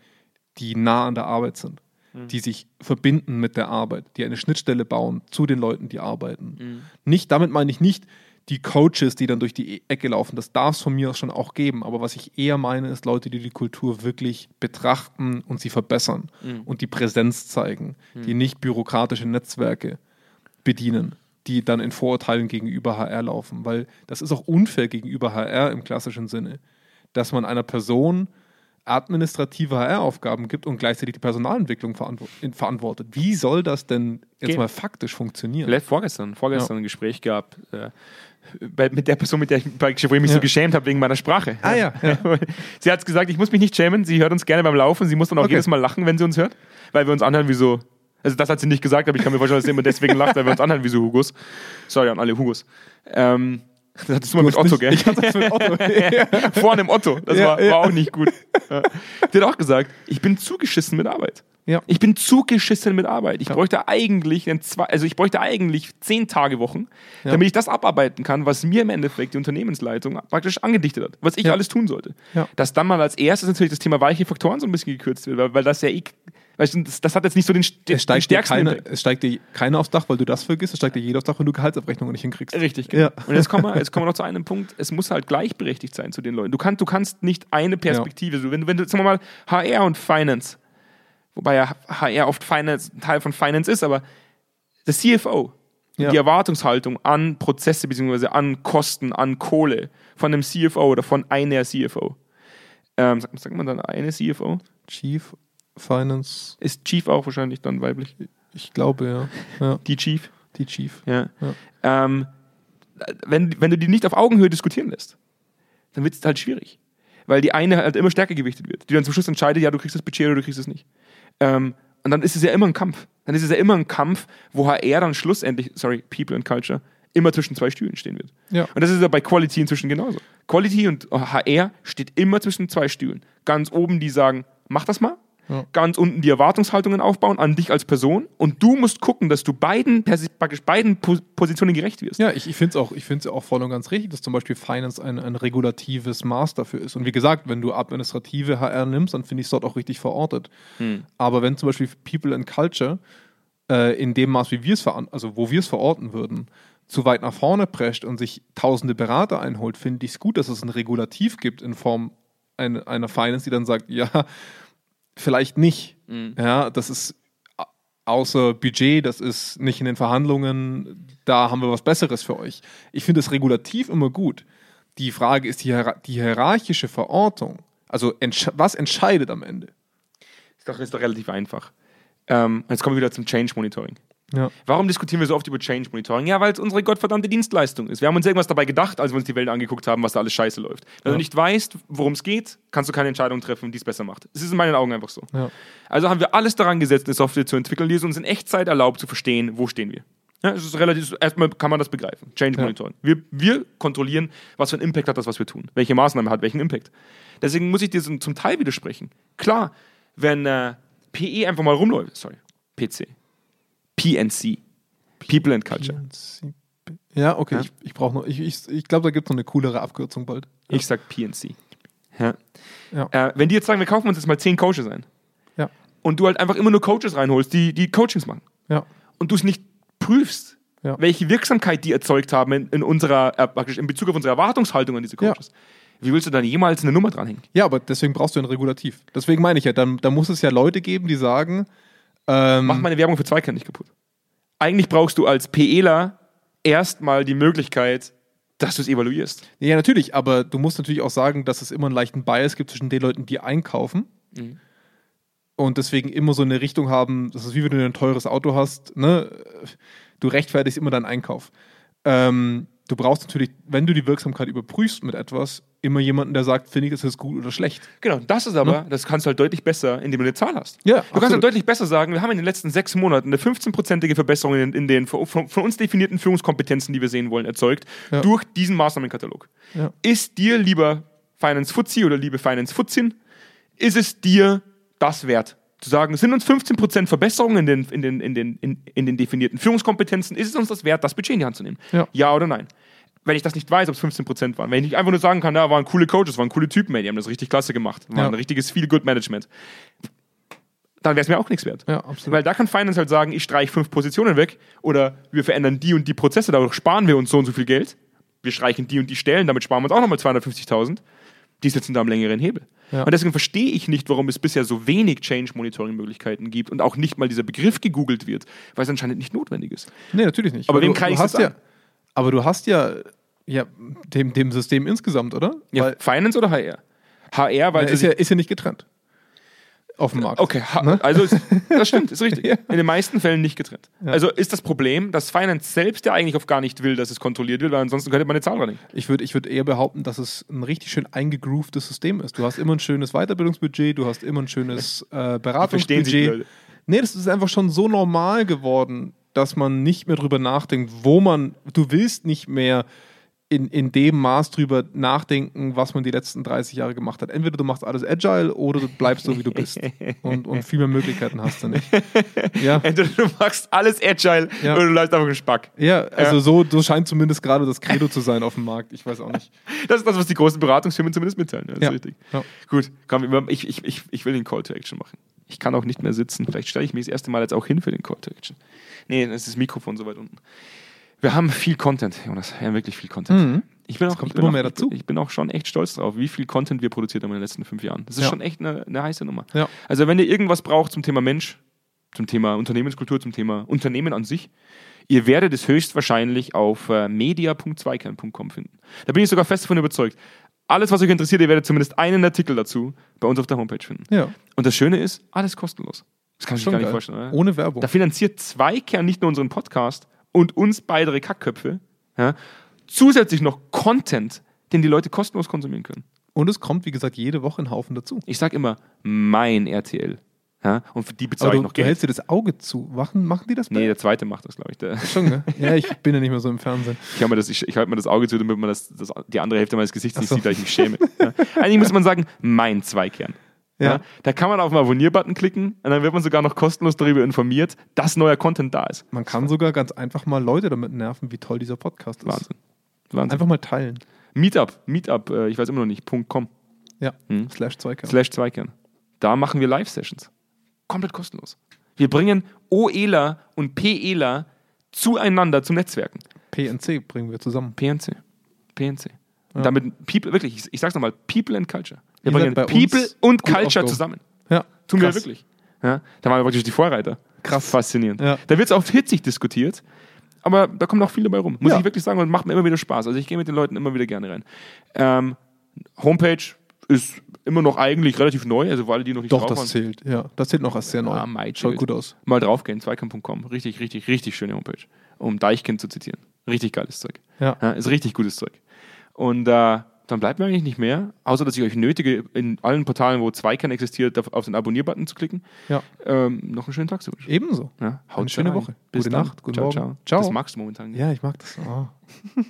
die nah an der Arbeit sind, die sich verbinden mit der Arbeit, die eine Schnittstelle bauen zu den Leuten, die arbeiten. Nicht, damit meine ich nicht die Coaches, die dann durch die Ecke laufen, das darf es von mir aus schon auch geben, aber was ich eher meine, ist Leute, die die Kultur wirklich betrachten und sie verbessern und die Präsenz zeigen, die nicht bürokratische Netzwerke bedienen, die dann in Vorurteilen gegenüber HR laufen, weil das ist auch unfair gegenüber HR im klassischen Sinne, dass man einer Person administrative HR-Aufgaben gibt und gleichzeitig die Personalentwicklung verantwortet. Wie soll das denn jetzt Geht. mal faktisch funktionieren? Vielleicht vorgestern, vorgestern ein Gespräch gehabt äh, bei, mit der Person, mit der ich, wo ich mich Ja. so geschämt habe wegen meiner Sprache. Ah ja, ja. sie hat gesagt, ich muss mich nicht schämen, sie hört uns gerne beim Laufen, sie muss dann auch Okay. jedes Mal lachen, wenn sie uns hört, weil wir uns anhören wie so, also das hat sie nicht gesagt, aber ich kann mir vorstellen, dass sie immer deswegen lacht, weil wir uns anhören wie so Hugos. Sorry an alle Hugos. Ähm, das hattest du mal mit Otto, nicht- gell? Ich hatte das mit Otto. Vorne im Otto. Das Ja, war, war auch nicht gut. Die hat auch gesagt, ich bin zugeschissen mit Arbeit. Ja. Ich bin zugeschissen mit Arbeit. Ich Ja. bräuchte eigentlich zwei, also ich bräuchte eigentlich zehn Tage Wochen, Ja. damit ich das abarbeiten kann, was mir im Endeffekt die Unternehmensleitung praktisch angedichtet hat, was ich Ja. alles tun sollte. Ja. Dass dann mal als erstes natürlich das Thema weiche Faktoren so ein bisschen gekürzt wird, weil, weil das ja eh, weißt du, das, das hat jetzt nicht so den, den, Es steigt, den dir stärksten keiner, Impact. es steigt dir keiner aufs Dach, weil du das vergisst. Es steigt dir jeder aufs Dach, wenn du Gehaltsabrechnungen nicht hinkriegst. Richtig, genau. Ja. Und jetzt kommen, wir, jetzt kommen wir noch zu einem Punkt, es muss halt gleichberechtigt sein zu den Leuten. Du, kannst du kannst nicht eine Perspektive, so, wenn, du- wenn du, sagen wir mal, HR und Finance, wobei ja HR oft Finance, Teil von Finance ist, aber der CFO, Ja. die Erwartungshaltung an Prozesse bzw. an Kosten, an Kohle von einem CFO oder von einer CFO. Ähm, sagt, sagt man dann eine CFO? Chief Finance, Ist Chief auch wahrscheinlich dann weiblich? ich glaube, ja. ja. Die Chief? Die Chief. Ja. Ja. Ähm, wenn, wenn du die nicht auf Augenhöhe diskutieren lässt, dann wird es halt schwierig. Weil die eine halt immer stärker gewichtet wird, die dann zum Schluss entscheidet, ja, du kriegst das Budget oder du kriegst es nicht. Ähm, und dann ist es ja immer ein Kampf. Dann ist es ja immer ein Kampf, wo HR dann schlussendlich, sorry, People and Culture, immer zwischen zwei Stühlen stehen wird. Ja. Und das ist ja bei Quality inzwischen genauso. Quality und HR steht immer zwischen zwei Stühlen. Ganz oben die sagen, mach das mal. Ja. Ganz unten die Erwartungshaltungen aufbauen an dich als Person. Und du musst gucken, dass du beiden, praktisch beiden Po- Positionen gerecht wirst. Ja, ich, ich finde es auch, ich find's auch voll und ganz richtig, dass zum Beispiel Finance ein, ein regulatives Maß dafür ist. Und wie gesagt, wenn du administrative HR nimmst, dann finde ich es dort auch richtig verortet. Aber wenn zum Beispiel People and Culture äh, in dem Maß, wie wir es also wo wir es verorten würden, zu weit nach vorne prescht und sich tausende Berater einholt, finde ich es gut, dass es ein Regulativ gibt in Form ein, einer Finance, die dann sagt, ja, vielleicht nicht. Ja, das ist außer Budget, das ist nicht in den Verhandlungen, da haben wir was Besseres für euch. Ich finde das Regulativ immer gut. Die Frage ist die, Hier- die hierarchische Verortung. Also entsch was entscheidet am Ende? Ist doch, ist doch relativ einfach. Ähm, jetzt kommen wir wieder zum Change Monitoring. Ja. Warum diskutieren wir so oft über Change Monitoring? Ja, weil es unsere gottverdammte Dienstleistung ist. Wir haben uns irgendwas dabei gedacht, als wir uns die Welt angeguckt haben, was da alles scheiße läuft. Wenn Ja. du nicht weißt, worum es geht, kannst du keine Entscheidung treffen, die es besser macht. Es ist in meinen Augen einfach so. Ja. Also haben wir alles daran gesetzt, eine Software zu entwickeln, die es uns in Echtzeit erlaubt zu verstehen, wo stehen wir. Ja, es ist relativ, erstmal kann man das begreifen. Change. Monitoring. Wir, wir kontrollieren, was für einen Impact hat das, was wir tun. Welche Maßnahme hat welchen Impact. Deswegen muss ich dir zum Teil widersprechen. Klar, wenn äh, PE einfach mal rumläuft, sorry, PC, PNC, People and Culture. Ja, okay, Ja. ich, ich brauche noch, ich, ich, ich glaube, da gibt es noch eine coolere Abkürzung bald. Ich sag PNC. Ja. Ja. Äh, wenn die jetzt sagen, wir kaufen uns jetzt mal zehn Coaches ein Ja. und du halt einfach immer nur Coaches reinholst, die, die Coachings machen Ja. und du es nicht prüfst, Ja. welche Wirksamkeit die erzeugt haben in, in unserer, äh, praktisch in Bezug auf unsere Erwartungshaltung an diese Ja. Coaches, wie willst du dann jemals eine Nummer dranhängen? Ja, aber deswegen brauchst du ein Regulativ. Deswegen meine ich ja, dann, dann muss es ja Leute geben, die sagen, ähm, Mach meine Werbung für Zweikern nicht kaputt. Eigentlich brauchst du als PEler erstmal die Möglichkeit, dass du es evaluierst. Ja, natürlich, aber du musst natürlich auch sagen, dass es immer einen leichten Bias gibt zwischen den Leuten, die einkaufen Mhm. und deswegen immer so eine Richtung haben, das ist wie wenn du ein teures Auto hast, ne? du rechtfertigst immer deinen Einkauf. Ähm, du brauchst natürlich, wenn du die Wirksamkeit überprüfst mit etwas, immer jemanden, der sagt, finde ich, ist das gut oder schlecht. Genau, das ist aber, das kannst du halt deutlich besser, indem du eine Zahl hast. Ja, du kannst absolut. halt deutlich besser sagen, wir haben in den letzten sechs Monaten eine 15-prozentige Verbesserung in, in den von, von uns definierten Führungskompetenzen, die wir sehen wollen, erzeugt, Ja. durch diesen Maßnahmenkatalog. Ja. Ist dir, lieber Finance Fuzzi oder liebe Finance Futzin, ist es dir das wert? Zu sagen, sind uns 15% Verbesserungen in den, in, den, in, den, in, in den definierten Führungskompetenzen, ist es uns das wert, das Budget in die Hand zu nehmen? Ja. oder nein? Wenn ich das nicht weiß, ob es 15% waren, wenn ich nicht einfach nur sagen kann, da waren coole Coaches, waren coole Typen, die haben das richtig klasse gemacht, war Ja. ein richtiges Feel-Good-Management, dann wäre es mir auch nichts wert. Ja, absolut. Weil da kann Finance halt sagen, ich streiche fünf Positionen weg oder wir verändern die und die Prozesse, dadurch sparen wir uns so und so viel Geld. Wir streichen die und die Stellen, damit sparen wir uns auch nochmal 250.000. Die sitzen da am längeren Hebel. Ja. Und deswegen verstehe ich nicht, warum es bisher so wenig Change-Monitoring-Möglichkeiten gibt und auch nicht mal dieser Begriff gegoogelt wird, weil es anscheinend nicht notwendig ist. Nee, natürlich nicht. Aber wem du, kann hast jetzt ja, an? Aber du hast ja, ja dem, dem System insgesamt, oder? Ja, Weil, Finance oder HR? HR, weil sie ist, ja, ist ja nicht getrennt. Auf dem Markt. Okay, Ne? also ist, das stimmt, ist richtig. Ja. In den meisten Fällen nicht getrennt. Ja. Also ist das Problem, dass Finance selbst ja eigentlich auch gar nicht will, dass es kontrolliert wird, weil ansonsten könnte man eine Zahl dranhängen. Ich würde ich würd eher behaupten, dass es ein richtig schön eingegroovtes System ist. Du hast immer ein schönes Weiterbildungsbudget, du hast immer ein schönes äh, Verstehen Sie die Beratungsbudget. Leute? Nee, das ist einfach schon so normal geworden, dass man nicht mehr drüber nachdenkt, wo man, du willst nicht mehr in, in dem Maß drüber nachdenken, was man die letzten 30 Jahre gemacht hat. Entweder du machst alles agile oder du bleibst so, wie du bist. Und, und viel mehr Möglichkeiten hast du nicht. Ja, Entweder du machst alles agile Ja. oder du bleibst einfach einen Spack. ja also So, so scheint zumindest gerade das Credo zu sein auf dem Markt. Ich weiß auch nicht. Das ist das, was die großen Beratungsfirmen zumindest mitteilen. Ja, das Ja. ist richtig. Ja. Gut, komm, ich, ich, ich, ich will den Call to Action machen. Ich kann auch nicht mehr sitzen. Vielleicht stelle ich mich das erste Mal jetzt auch hin für den Call to Action. Nee, dann ist das Mikrofon so weit unten. Wir haben viel Content, Jonas. Wir haben wirklich viel Content. Mhm. Ich bin auch, ich bin auch. Ich bin auch schon echt stolz drauf, wie viel Content wir produziert haben in den letzten fünf Jahren. Das ist Ja. schon echt eine, eine heiße Nummer. Ja. Also wenn ihr irgendwas braucht zum Thema Mensch, zum Thema Unternehmenskultur, zum Thema Unternehmen an sich, ihr werdet es höchstwahrscheinlich auf äh, media.zweikern.com finden. Da bin ich sogar fest davon überzeugt. Alles, was euch interessiert, ihr werdet zumindest einen Artikel dazu bei uns auf der Homepage finden. Ja, Und das Schöne ist, alles kostenlos. Das kann sich schon gar nicht geil. vorstellen. Oder? Ohne Werbung. Da finanziert Zweikern nicht nur unseren Podcast und uns beide Kackköpfe, ja, zusätzlich noch Content, den die Leute kostenlos konsumieren können. Und es kommt, wie gesagt, jede Woche ein Haufen dazu. Ich sage immer, mein RTL. Ja, und für die bezahle du, ich noch du Geld. hältst dir das Auge zu. Machen, machen die das bei Nee, der zweite macht das, glaube ich. Der, Schon, ne? Ja, ich bin ja nicht mehr so im Fernsehen. ich halte mir, das- ich, ich halte mir das Auge zu, damit man das, das, die andere Hälfte meines Gesichts nicht so. sieht, da ich mich schäme. Ja. Eigentlich muss man sagen, mein Zweikern. Ja. Ja. Da kann man auf den Abonnier-Button klicken und dann wird man sogar noch kostenlos darüber informiert, dass neuer Content da ist. Man kann sogar ganz einfach mal Leute damit nerven, wie toll dieser Podcast ist. Wahnsinn. Wahnsinn. Einfach mal teilen. Meetup, Meetup, äh, ich weiß immer noch nicht, .com, Ja. Hm. Slash Zweikern. slash Zweikern. Da machen wir Live-Sessions. Komplett kostenlos. Wir bringen OELA und PELA zueinander zum Netzwerken. PNC bringen wir zusammen. PNC. PNC. Ja. damit People, wirklich, ich, ich sag's nochmal, People and Culture. Wir bringen bei People und Culture zusammen. Ja. Tun wir wirklich. Ja, da waren wir praktisch die Vorreiter. Krass. Faszinierend. Ja. Da wird es auch hitzig diskutiert, aber da kommt auch viel dabei rum. Muss Ja. ich wirklich sagen und macht mir immer wieder Spaß. Also ich gehe mit den Leuten immer wieder gerne rein. Ähm, Homepage ist immer noch eigentlich relativ neu, also für alle, die noch nicht Doch, drauf das waren. zählt. Ja, das zählt noch als sehr neu. Ah, Mai Schaut gut aus. Mal draufgehen, zweikampf.com. Richtig, richtig, richtig schöne Homepage. Um Deichkind zu zitieren. Richtig geiles Zeug. Ja. Ja, ist richtig gutes Zeug. Und äh, dann bleibt mir eigentlich nicht mehr, außer dass ich euch nötige, in allen Portalen, wo Zweikern existiert, auf den Abonnier-Button zu klicken, Ja. ähm, noch einen schönen Tag zu wünschen. Ebenso. Ja, Eine schöne rein. Woche. Bis Gute dann. Nacht. Guten ciao, Morgen. Ciao. Ciao. Das magst du momentan. Ja, ich mag das. Oh.